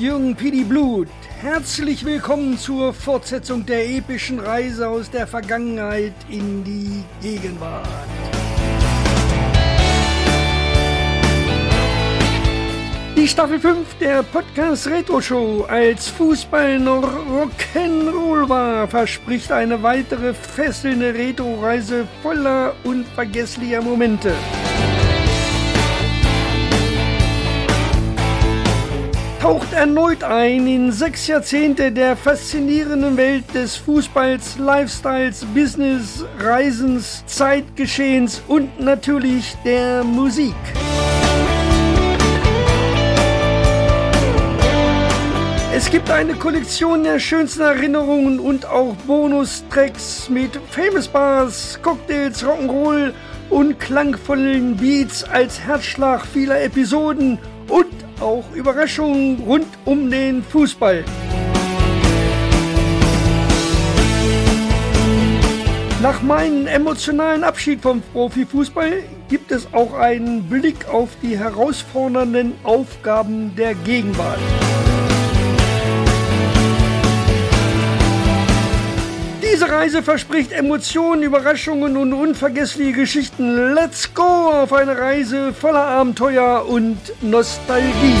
Jürgen Pidi Blut. Herzlich willkommen zur Fortsetzung der epischen Reise aus der Vergangenheit in die Gegenwart. Die Staffel 5 der Podcast Retro Show als Fußball noch Rock'n'Roll war, verspricht eine weitere fesselnde Retro-Reise voller unvergesslicher Momente. Taucht erneut ein in sechs Jahrzehnte der faszinierenden Welt des Fußballs, Lifestyles, Business, Reisens, Zeitgeschehens und natürlich der Musik. Es gibt eine Kollektion der schönsten Erinnerungen und auch Bonustracks mit Famous Bars, Cocktails, Rock'n'Roll und klangvollen Beats als Herzschlag vieler Episoden auch Überraschungen rund um den Fußball. Nach meinem emotionalen Abschied vom Profifußball gibt es auch einen Blick auf die herausfordernden Aufgaben der Gegenwart. Diese Reise verspricht Emotionen, Überraschungen und unvergessliche Geschichten. Let's go auf eine Reise voller Abenteuer und Nostalgie.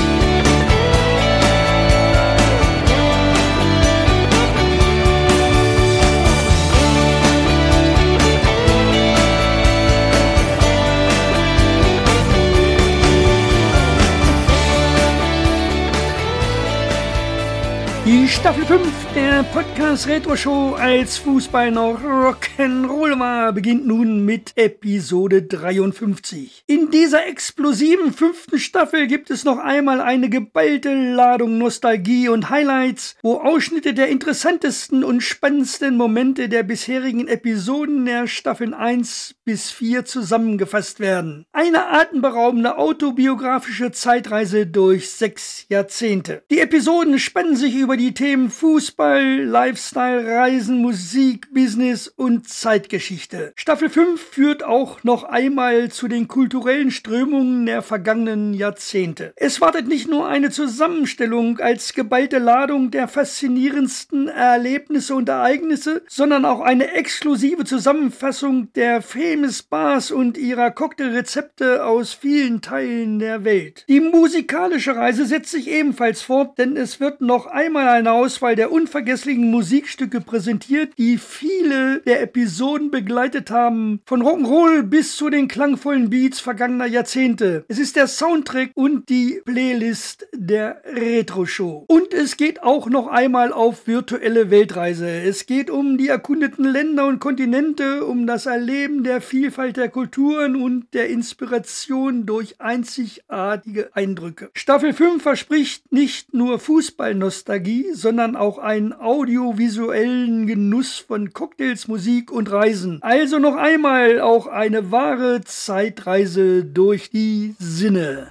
Die Staffel 5 der Podcast Retro Show als Fußball noch Rock'n'Roll war beginnt nun mit Episode 53. In dieser explosiven fünften Staffel gibt es noch einmal eine geballte Ladung Nostalgie und Highlights, wo Ausschnitte der interessantesten und spannendsten Momente der bisherigen Episoden der Staffeln 1 bis 4 zusammengefasst werden. Eine atemberaubende autobiografische Zeitreise durch sechs Jahrzehnte. Die Episoden spannen sich über die Themen Fußball, Lifestyle, Reisen, Musik, Business und Zeitgeschichte. Staffel 5 führt auch noch einmal zu den kulturellen Strömungen der vergangenen Jahrzehnte. Es wartet nicht nur eine Zusammenstellung als geballte Ladung der faszinierendsten Erlebnisse und Ereignisse, sondern auch eine exklusive Zusammenfassung der Famous Bars und ihrer Cocktailrezepte aus vielen Teilen der Welt. Die musikalische Reise setzt sich ebenfalls fort, denn es wird noch einmal eine Auswahl der unvergesslichen Musikstücke präsentiert, die viele der Episoden begleitet haben, von Rock'n'Roll bis zu den klangvollen Beats vergangener Jahrzehnte. Es ist der Soundtrack und die Playlist der Retro-Show. Und es geht auch noch einmal auf virtuelle Weltreise. Es geht um die erkundeten Länder und Kontinente, um das Erleben der Vielfalt der Kulturen und der Inspiration durch einzigartige Eindrücke. Staffel 5 verspricht nicht nur Fußballnostalgie, sondern auch einen audiovisuellen Genuss von Cocktails, Musik und Reisen. Also noch einmal auch eine wahre Zeitreise durch die Sinne.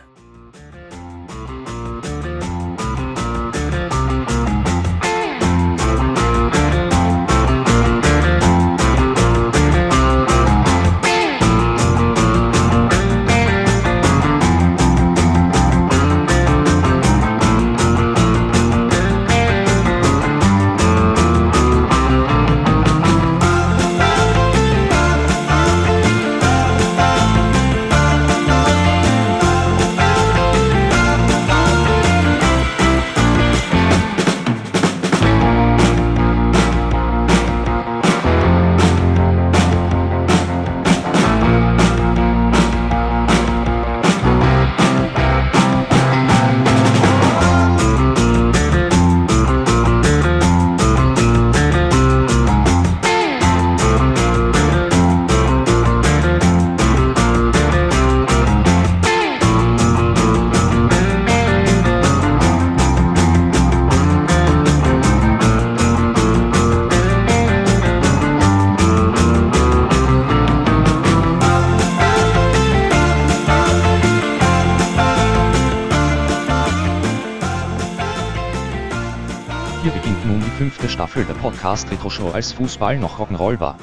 Podcast Retro Show als Fußball noch Rock'n'Roll war.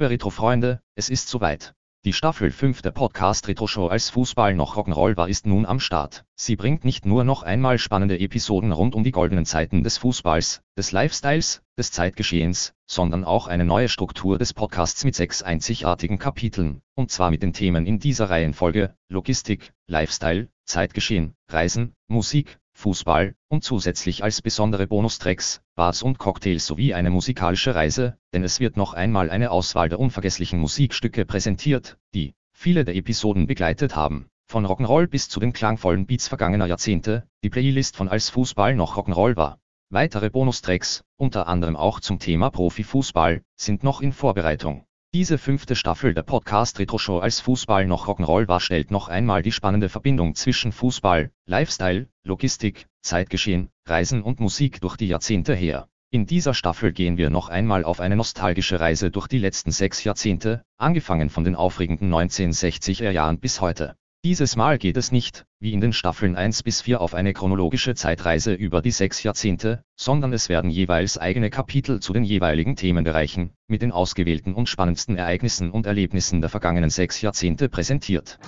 Liebe Retro-Freunde, es ist soweit. Die Staffel 5 der Podcast Retro Show als Fußball noch Rock'n'Roll war ist nun am Start. Sie bringt nicht nur noch einmal spannende Episoden rund um die goldenen Zeiten des Fußballs, des Lifestyles, des Zeitgeschehens, sondern auch eine neue Struktur des Podcasts mit sechs einzigartigen Kapiteln, und zwar mit den Themen in dieser Reihenfolge Logistik, Lifestyle, Zeitgeschehen, Reisen, Musik, Fußball und zusätzlich als besondere Bonustracks, Bars und Cocktails sowie eine musikalische Reise, denn es wird noch einmal eine Auswahl der unvergesslichen Musikstücke präsentiert, die viele der Episoden begleitet haben. Von Rock'n'Roll bis zu den klangvollen Beats vergangener Jahrzehnte, die Playlist von als Fußball noch Rock'n'Roll war. Weitere Bonustracks, unter anderem auch zum Thema Profifußball, sind noch in Vorbereitung. Diese fünfte Staffel der Podcast Retro Show als Fußball noch Rock'n'Roll war stellt noch einmal die spannende Verbindung zwischen Fußball, Lifestyle, Logistik, Zeitgeschehen, Reisen und Musik durch die Jahrzehnte her. In dieser Staffel gehen wir noch einmal auf eine nostalgische Reise durch die letzten sechs Jahrzehnte, angefangen von den aufregenden 1960er Jahren bis heute. Dieses Mal geht es nicht, wie in den Staffeln 1 bis 4 auf eine chronologische Zeitreise über die sechs Jahrzehnte, sondern es werden jeweils eigene Kapitel zu den jeweiligen Themenbereichen, mit den ausgewählten und spannendsten Ereignissen und Erlebnissen der vergangenen sechs Jahrzehnte präsentiert.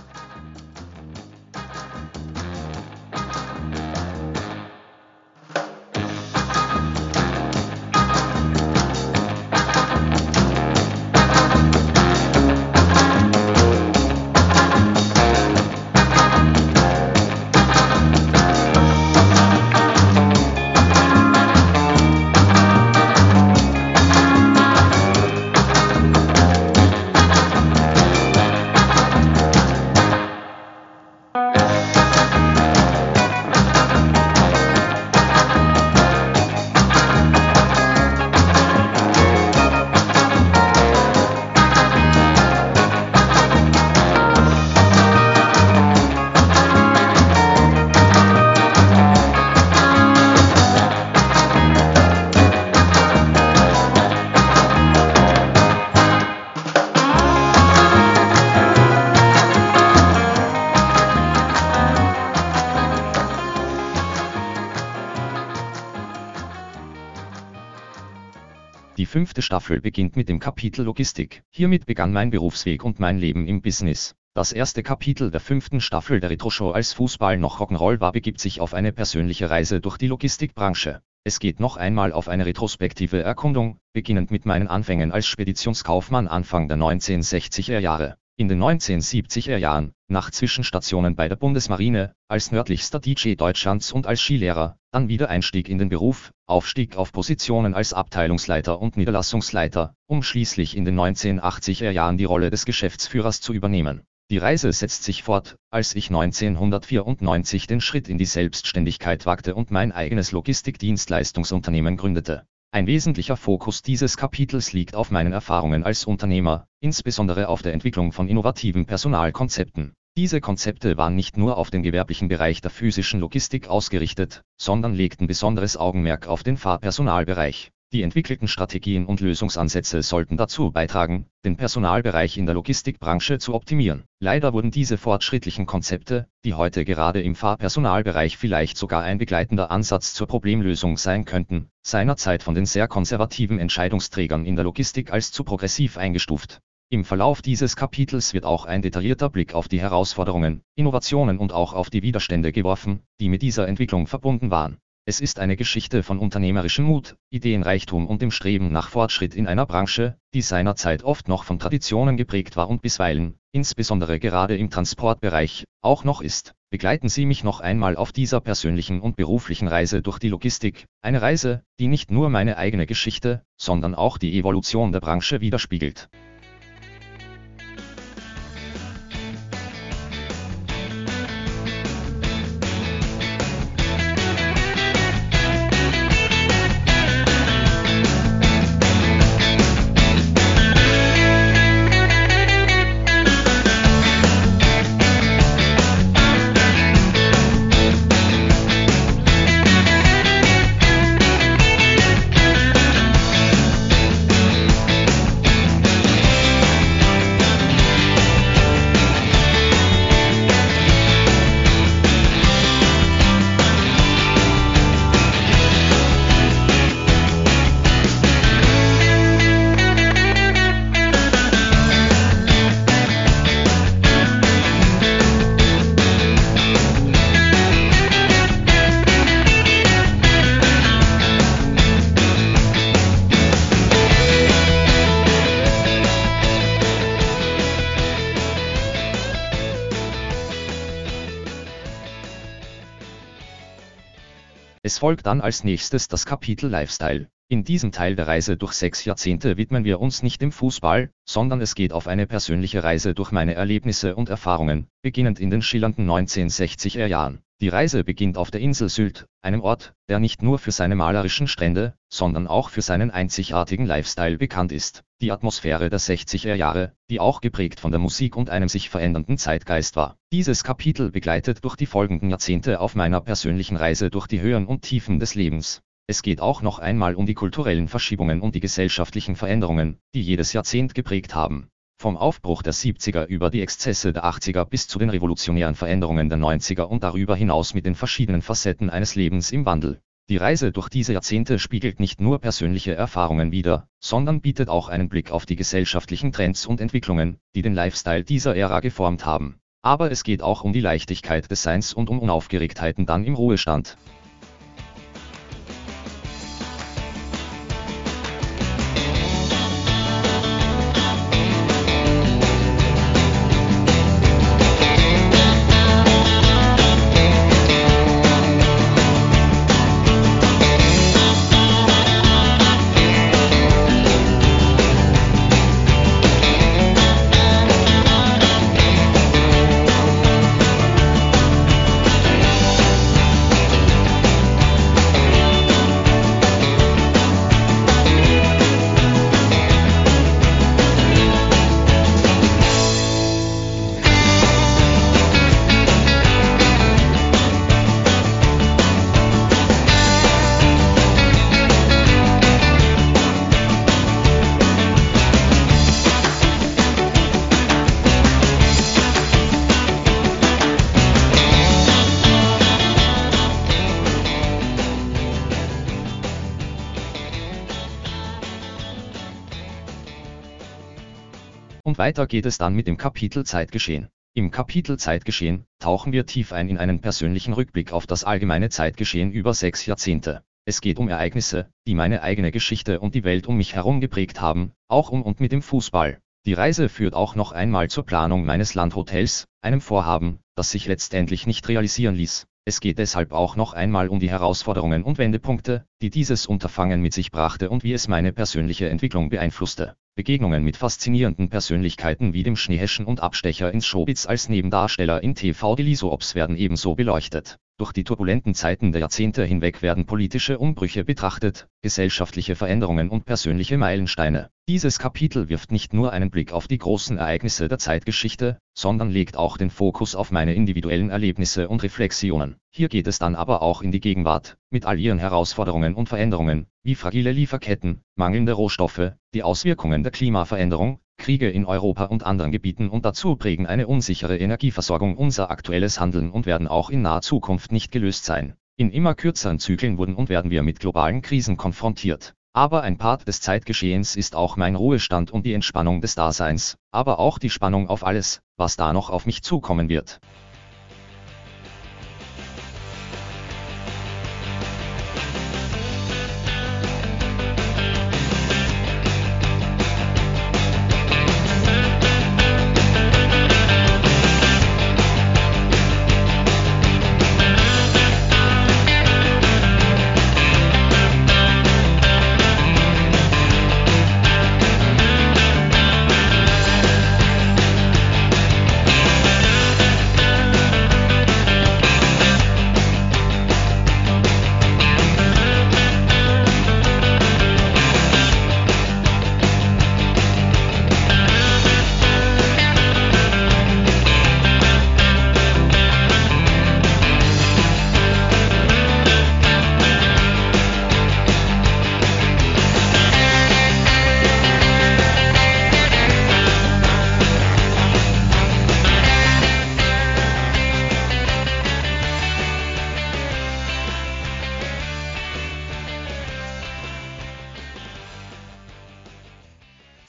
Fünfte Staffel beginnt mit dem Kapitel Logistik. Hiermit begann mein Berufsweg und mein Leben im Business. Das erste Kapitel der fünften Staffel der Retro-Show als Fußball noch Rock'n'Roll war begibt sich auf eine persönliche Reise durch die Logistikbranche. Es geht noch einmal auf eine retrospektive Erkundung, beginnend mit meinen Anfängen als Speditionskaufmann Anfang der 1960er Jahre. In den 1970er Jahren, nach Zwischenstationen bei der Bundesmarine, als nördlichster DJ Deutschlands und als Skilehrer, dann wieder Einstieg in den Beruf, Aufstieg auf Positionen als Abteilungsleiter und Niederlassungsleiter, um schließlich in den 1980er Jahren die Rolle des Geschäftsführers zu übernehmen. Die Reise setzt sich fort, als ich 1994 den Schritt in die Selbstständigkeit wagte und mein eigenes Logistikdienstleistungsunternehmen gründete. Ein wesentlicher Fokus dieses Kapitels liegt auf meinen Erfahrungen als Unternehmer, insbesondere auf der Entwicklung von innovativen Personalkonzepten. Diese Konzepte waren nicht nur auf den gewerblichen Bereich der physischen Logistik ausgerichtet, sondern legten besonderes Augenmerk auf den Fahrpersonalbereich. Die entwickelten Strategien und Lösungsansätze sollten dazu beitragen, den Personalbereich in der Logistikbranche zu optimieren. Leider wurden diese fortschrittlichen Konzepte, die heute gerade im Fahrpersonalbereich vielleicht sogar ein begleitender Ansatz zur Problemlösung sein könnten, seinerzeit von den sehr konservativen Entscheidungsträgern in der Logistik als zu progressiv eingestuft. Im Verlauf dieses Kapitels wird auch ein detaillierter Blick auf die Herausforderungen, Innovationen und auch auf die Widerstände geworfen, die mit dieser Entwicklung verbunden waren. Es ist eine Geschichte von unternehmerischem Mut, Ideenreichtum und dem Streben nach Fortschritt in einer Branche, die seinerzeit oft noch von Traditionen geprägt war und bisweilen, insbesondere gerade im Transportbereich, auch noch ist. Begleiten Sie mich noch einmal auf dieser persönlichen und beruflichen Reise durch die Logistik, eine Reise, die nicht nur meine eigene Geschichte, sondern auch die Evolution der Branche widerspiegelt. Folgt dann als nächstes das Kapitel Lifestyle. In diesem Teil der Reise durch sechs Jahrzehnte widmen wir uns nicht dem Fußball, sondern es geht auf eine persönliche Reise durch meine Erlebnisse und Erfahrungen, beginnend in den schillernden 1960er Jahren. Die Reise beginnt auf der Insel Sylt, einem Ort, der nicht nur für seine malerischen Strände, sondern auch für seinen einzigartigen Lifestyle bekannt ist. Die Atmosphäre der 60er Jahre, die auch geprägt von der Musik und einem sich verändernden Zeitgeist war. Dieses Kapitel begleitet durch die folgenden Jahrzehnte auf meiner persönlichen Reise durch die Höhen und Tiefen des Lebens. Es geht auch noch einmal um die kulturellen Verschiebungen und die gesellschaftlichen Veränderungen, die jedes Jahrzehnt geprägt haben. Vom Aufbruch der 70er über die Exzesse der 80er bis zu den revolutionären Veränderungen der 90er und darüber hinaus mit den verschiedenen Facetten eines Lebens im Wandel. Die Reise durch diese Jahrzehnte spiegelt nicht nur persönliche Erfahrungen wider, sondern bietet auch einen Blick auf die gesellschaftlichen Trends und Entwicklungen, die den Lifestyle dieser Ära geformt haben. Aber es geht auch um die Leichtigkeit des Seins und um Unaufgeregtheiten dann im Ruhestand. Weiter geht es dann mit dem Kapitel Zeitgeschehen. Im Kapitel Zeitgeschehen tauchen wir tief ein in einen persönlichen Rückblick auf das allgemeine Zeitgeschehen über sechs Jahrzehnte. Es geht um Ereignisse, die meine eigene Geschichte und die Welt um mich herum geprägt haben, auch um und mit dem Fußball. Die Reise führt auch noch einmal zur Planung meines Landhotels, einem Vorhaben, das sich letztendlich nicht realisieren ließ. Es geht deshalb auch noch einmal um die Herausforderungen und Wendepunkte, die dieses Unterfangen mit sich brachte und wie es meine persönliche Entwicklung beeinflusste. Begegnungen mit faszinierenden Persönlichkeiten wie dem Schneeheschen und Abstecher ins Showbiz als Nebendarsteller in TV Die Ops werden ebenso beleuchtet. Durch die turbulenten Zeiten der Jahrzehnte hinweg werden politische Umbrüche betrachtet, gesellschaftliche Veränderungen und persönliche Meilensteine. Dieses Kapitel wirft nicht nur einen Blick auf die großen Ereignisse der Zeitgeschichte, sondern legt auch den Fokus auf meine individuellen Erlebnisse und Reflexionen. Hier geht es dann aber auch in die Gegenwart, mit all ihren Herausforderungen und Veränderungen, wie fragile Lieferketten, mangelnde Rohstoffe, die Auswirkungen der Klimaveränderung, Kriege in Europa und anderen Gebieten und dazu prägen eine unsichere Energieversorgung unser aktuelles Handeln und werden auch in naher Zukunft nicht gelöst sein. In immer kürzeren Zyklen wurden und werden wir mit globalen Krisen konfrontiert. Aber ein Part des Zeitgeschehens ist auch mein Ruhestand und die Entspannung des Daseins, aber auch die Spannung auf alles, was da noch auf mich zukommen wird.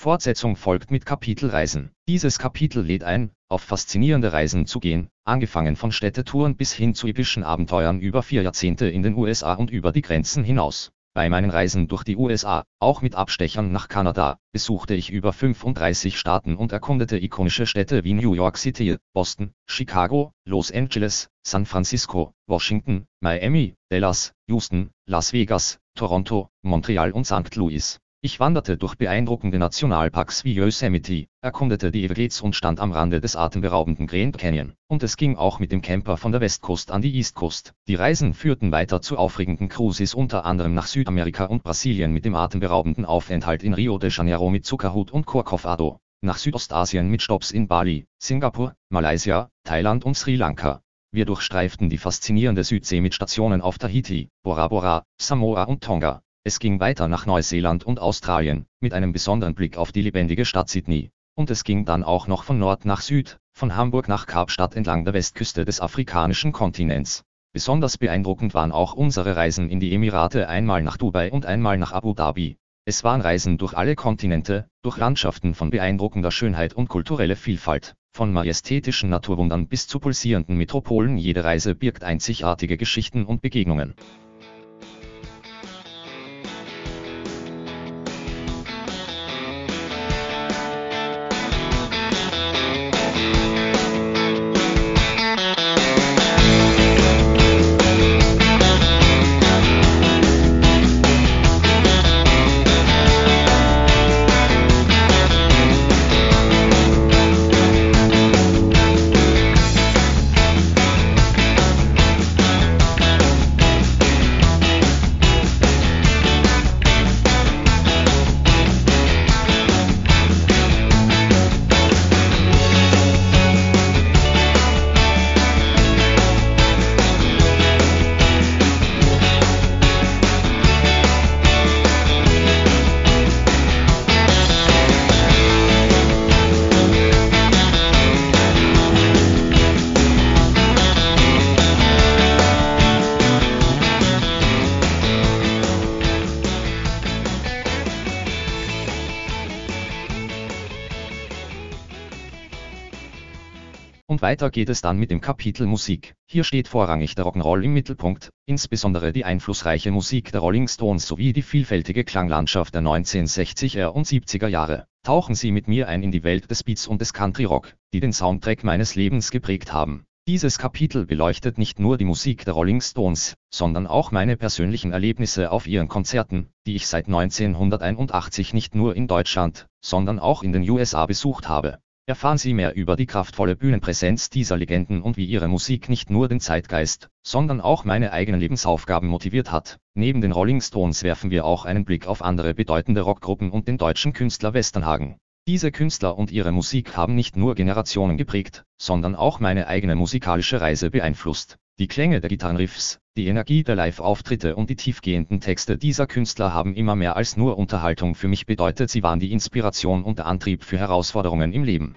Fortsetzung folgt mit Kapitel Reisen. Dieses Kapitel lädt ein, auf faszinierende Reisen zu gehen, angefangen von Städtetouren bis hin zu epischen Abenteuern über vier Jahrzehnte in den USA und über die Grenzen hinaus. Bei meinen Reisen durch die USA, auch mit Abstechern nach Kanada, besuchte ich über 35 Staaten und erkundete ikonische Städte wie New York City, Boston, Chicago, Los Angeles, San Francisco, Washington, Miami, Dallas, Houston, Las Vegas, Toronto, Montreal und St. Louis. Ich wanderte durch beeindruckende Nationalparks wie Yosemite, erkundete die Everglades und stand am Rande des atemberaubenden Grand Canyon. Und es ging auch mit dem Camper von der Westcoast an die East Coast. Die Reisen führten weiter zu aufregenden Cruises unter anderem nach Südamerika und Brasilien mit dem atemberaubenden Aufenthalt in Rio de Janeiro mit Zuckerhut und Corcovado, nach Südostasien mit Stops in Bali, Singapur, Malaysia, Thailand und Sri Lanka. Wir durchstreiften die faszinierende Südsee mit Stationen auf Tahiti, Bora Bora, Samoa und Tonga. Es ging weiter nach Neuseeland und Australien, mit einem besonderen Blick auf die lebendige Stadt Sydney. Und es ging dann auch noch von Nord nach Süd, von Hamburg nach Kapstadt entlang der Westküste des afrikanischen Kontinents. Besonders beeindruckend waren auch unsere Reisen in die Emirate einmal nach Dubai und einmal nach Abu Dhabi. Es waren Reisen durch alle Kontinente, durch Landschaften von beeindruckender Schönheit und kulturelle Vielfalt, von majestätischen Naturwundern bis zu pulsierenden Metropolen. Jede Reise birgt einzigartige Geschichten und Begegnungen. Weiter geht es dann mit dem Kapitel Musik. Hier steht vorrangig der Rock'n'Roll im Mittelpunkt, insbesondere die einflussreiche Musik der Rolling Stones sowie die vielfältige Klanglandschaft der 1960er und 70er Jahre. Tauchen Sie mit mir ein in die Welt des Beats und des Country Rock, die den Soundtrack meines Lebens geprägt haben. Dieses Kapitel beleuchtet nicht nur die Musik der Rolling Stones, sondern auch meine persönlichen Erlebnisse auf ihren Konzerten, die ich seit 1981 nicht nur in Deutschland, sondern auch in den USA besucht habe. Erfahren Sie mehr über die kraftvolle Bühnenpräsenz dieser Legenden und wie ihre Musik nicht nur den Zeitgeist, sondern auch meine eigenen Lebensaufgaben motiviert hat. Neben den Rolling Stones werfen wir auch einen Blick auf andere bedeutende Rockgruppen und den deutschen Künstler Westernhagen. Diese Künstler und ihre Musik haben nicht nur Generationen geprägt, sondern auch meine eigene musikalische Reise beeinflusst. Die Klänge der Gitarrenriffs, die Energie der Live-Auftritte und die tiefgehenden Texte dieser Künstler haben immer mehr als nur Unterhaltung für mich bedeutet, sie waren die Inspiration und Antrieb für Herausforderungen im Leben.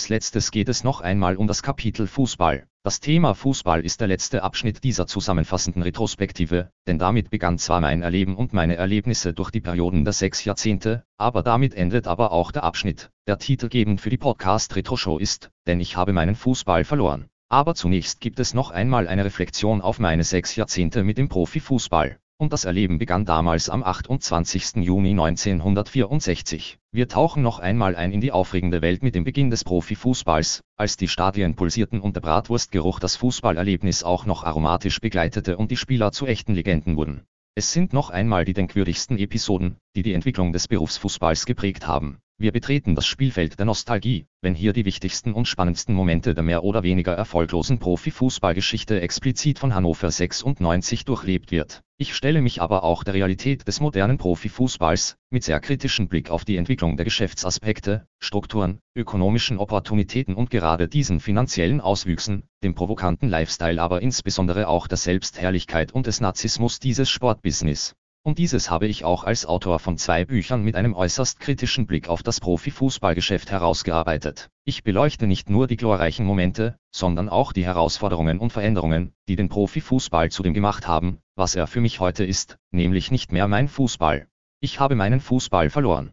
Als letztes geht es noch einmal um das Kapitel Fußball. Das Thema Fußball ist der letzte Abschnitt dieser zusammenfassenden Retrospektive, denn damit begann zwar mein Erleben und meine Erlebnisse durch die Perioden der sechs Jahrzehnte, aber damit endet aber auch der Abschnitt, der titelgebend für die Podcast Retro Show ist, denn ich habe meinen Fußball verloren. Aber zunächst gibt es noch einmal eine Reflexion auf meine sechs Jahrzehnte mit dem Profifußball. Und das Erleben begann damals am 28. Juni 1964. Wir tauchen noch einmal ein in die aufregende Welt mit dem Beginn des Profifußballs, als die Stadien pulsierten und der Bratwurstgeruch das Fußballerlebnis auch noch aromatisch begleitete und die Spieler zu echten Legenden wurden. Es sind noch einmal die denkwürdigsten Episoden, die die Entwicklung des Berufsfußballs geprägt haben. Wir betreten das Spielfeld der Nostalgie, wenn hier die wichtigsten und spannendsten Momente der mehr oder weniger erfolglosen Profifußballgeschichte explizit von Hannover 96 durchlebt wird. Ich stelle mich aber auch der Realität des modernen Profifußballs, mit sehr kritischem Blick auf die Entwicklung der Geschäftsaspekte, Strukturen, ökonomischen Opportunitäten und gerade diesen finanziellen Auswüchsen, dem provokanten Lifestyle aber insbesondere auch der Selbstherrlichkeit und des Narzissmus dieses Sportbusiness. Und dieses habe ich auch als Autor von zwei Büchern mit einem äußerst kritischen Blick auf das Profifußballgeschäft herausgearbeitet. Ich beleuchte nicht nur die glorreichen Momente, sondern auch die Herausforderungen und Veränderungen, die den Profifußball zu dem gemacht haben, was er für mich heute ist, nämlich nicht mehr mein Fußball. Ich habe meinen Fußball verloren.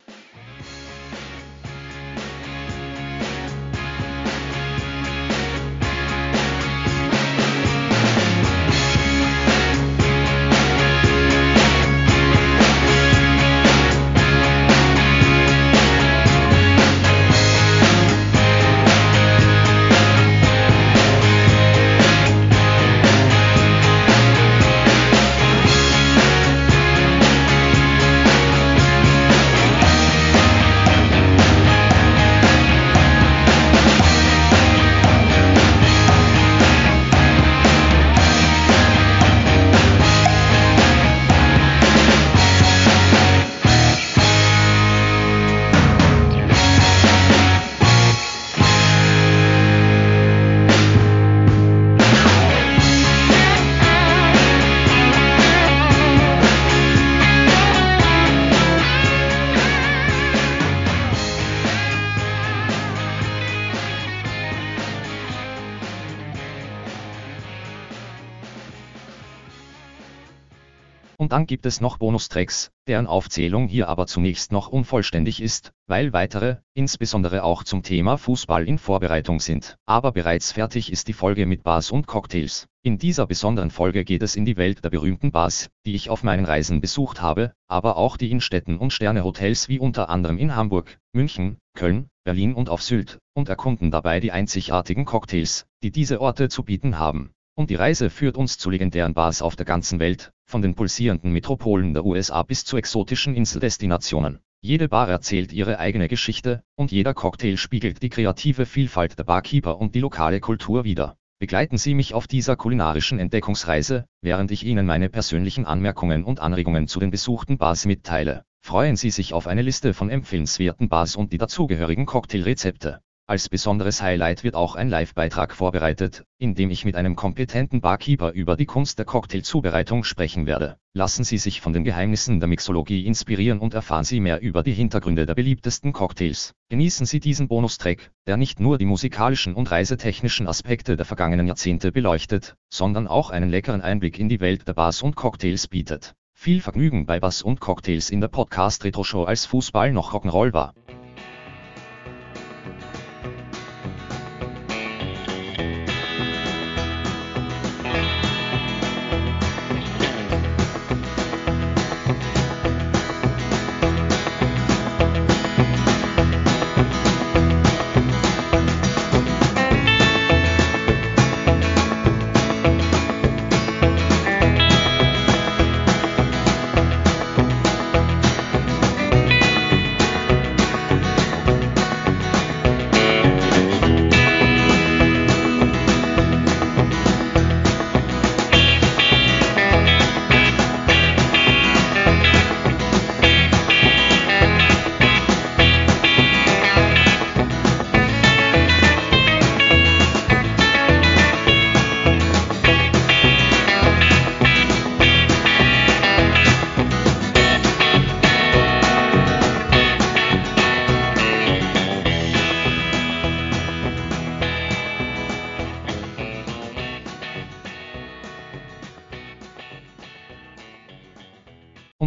Und dann gibt es noch Bonustracks, deren Aufzählung hier aber zunächst noch unvollständig ist, weil weitere, insbesondere auch zum Thema Fußball in Vorbereitung sind. Aber bereits fertig ist die Folge mit Bars und Cocktails. In dieser besonderen Folge geht es in die Welt der berühmten Bars, die ich auf meinen Reisen besucht habe, aber auch die in Städten und Sternehotels wie unter anderem in Hamburg, München, Köln, Berlin und auf Sylt, und erkunden dabei die einzigartigen Cocktails, die diese Orte zu bieten haben. Und die Reise führt uns zu legendären Bars auf der ganzen Welt, von den pulsierenden Metropolen der USA bis zu exotischen Inseldestinationen. Jede Bar erzählt ihre eigene Geschichte, und jeder Cocktail spiegelt die kreative Vielfalt der Barkeeper und die lokale Kultur wider. Begleiten Sie mich auf dieser kulinarischen Entdeckungsreise, während ich Ihnen meine persönlichen Anmerkungen und Anregungen zu den besuchten Bars mitteile. Freuen Sie sich auf eine Liste von empfehlenswerten Bars und die dazugehörigen Cocktailrezepte. Als besonderes Highlight wird auch ein Live-Beitrag vorbereitet, in dem ich mit einem kompetenten Barkeeper über die Kunst der Cocktailzubereitung sprechen werde. Lassen Sie sich von den Geheimnissen der Mixologie inspirieren und erfahren Sie mehr über die Hintergründe der beliebtesten Cocktails. Genießen Sie diesen Bonustrack, der nicht nur die musikalischen und reisetechnischen Aspekte der vergangenen Jahrzehnte beleuchtet, sondern auch einen leckeren Einblick in die Welt der Bars und Cocktails bietet. Viel Vergnügen bei Bars und Cocktails in der Podcast Retro Show als Fußball noch Rock'n'Roll war.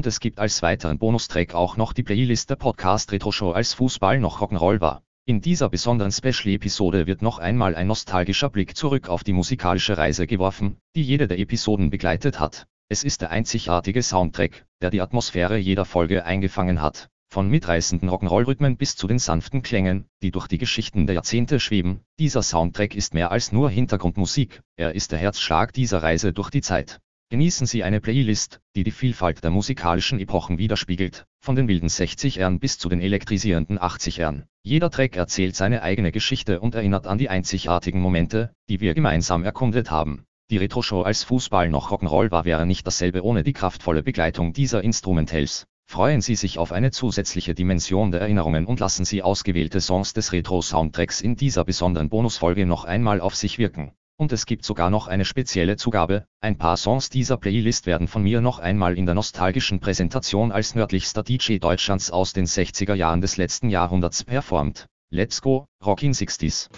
Und es gibt als weiteren Bonustrack auch noch die Playlist der Podcast Retro Show als Fußball noch Rock'n'Roll war. In dieser besonderen Special-Episode wird noch einmal ein nostalgischer Blick zurück auf die musikalische Reise geworfen, die jede der Episoden begleitet hat. Es ist der einzigartige Soundtrack, der die Atmosphäre jeder Folge eingefangen hat. Von mitreißenden Rock'n'Roll-Rhythmen bis zu den sanften Klängen, die durch die Geschichten der Jahrzehnte schweben, dieser Soundtrack ist mehr als nur Hintergrundmusik, er ist der Herzschlag dieser Reise durch die Zeit. Genießen Sie eine Playlist, die die Vielfalt der musikalischen Epochen widerspiegelt, von den wilden 60ern bis zu den elektrisierenden 80ern. Jeder Track erzählt seine eigene Geschichte und erinnert an die einzigartigen Momente, die wir gemeinsam erkundet haben. Die Retro-Show als Fußball noch Rock'n'Roll war wäre nicht dasselbe ohne die kraftvolle Begleitung dieser Instrumentals. Freuen Sie sich auf eine zusätzliche Dimension der Erinnerungen und lassen Sie ausgewählte Songs des Retro-Soundtracks in dieser besonderen Bonusfolge noch einmal auf sich wirken. Und es gibt sogar noch eine spezielle Zugabe, ein paar Songs dieser Playlist werden von mir noch einmal in der nostalgischen Präsentation als nördlichster DJ Deutschlands aus den 60er Jahren des letzten Jahrhunderts performt. Let's go, Rockin' 60s.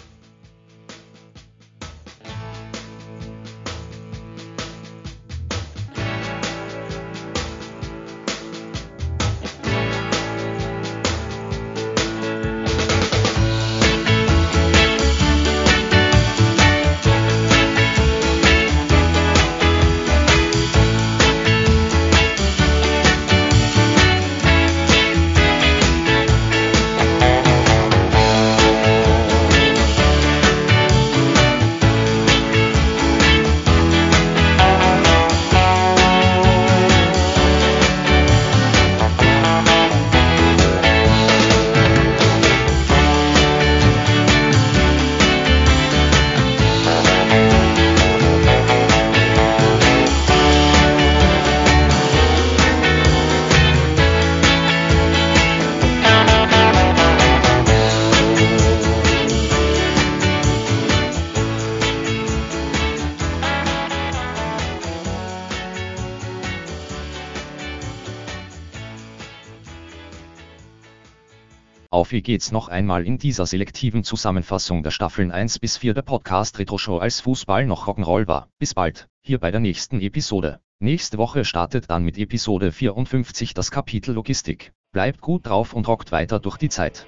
Wie geht's noch einmal in dieser selektiven Zusammenfassung der Staffeln 1 bis 4 der Podcast Retro Show als Fußball noch Rock'n'Roll war. Bis bald, hier bei der nächsten Episode. Nächste Woche startet dann mit Episode 54 das Kapitel Logistik. Bleibt gut drauf und rockt weiter durch die Zeit.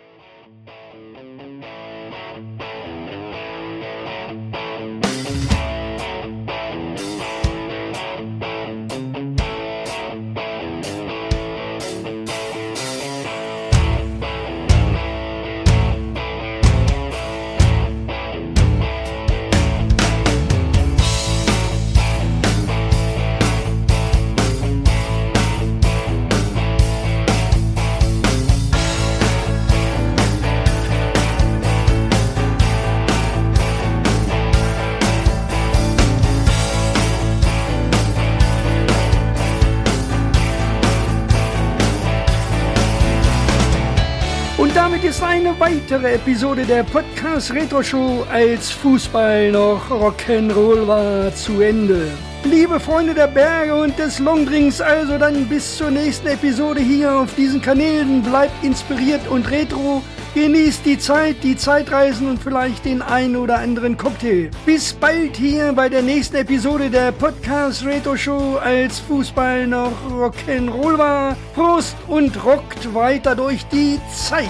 Weitere Episode der Podcast Retro Show als Fußball noch Rock'n'Roll war zu Ende. Liebe Freunde der Berge und des Longdrinks, also dann bis zur nächsten Episode hier auf diesen Kanälen. Bleibt inspiriert und retro. Genießt die Zeit, die Zeitreisen und vielleicht den ein oder anderen Cocktail. Bis bald hier bei der nächsten Episode der Podcast Retro Show als Fußball noch Rock'n'Roll war. Prost und rockt weiter durch die Zeit.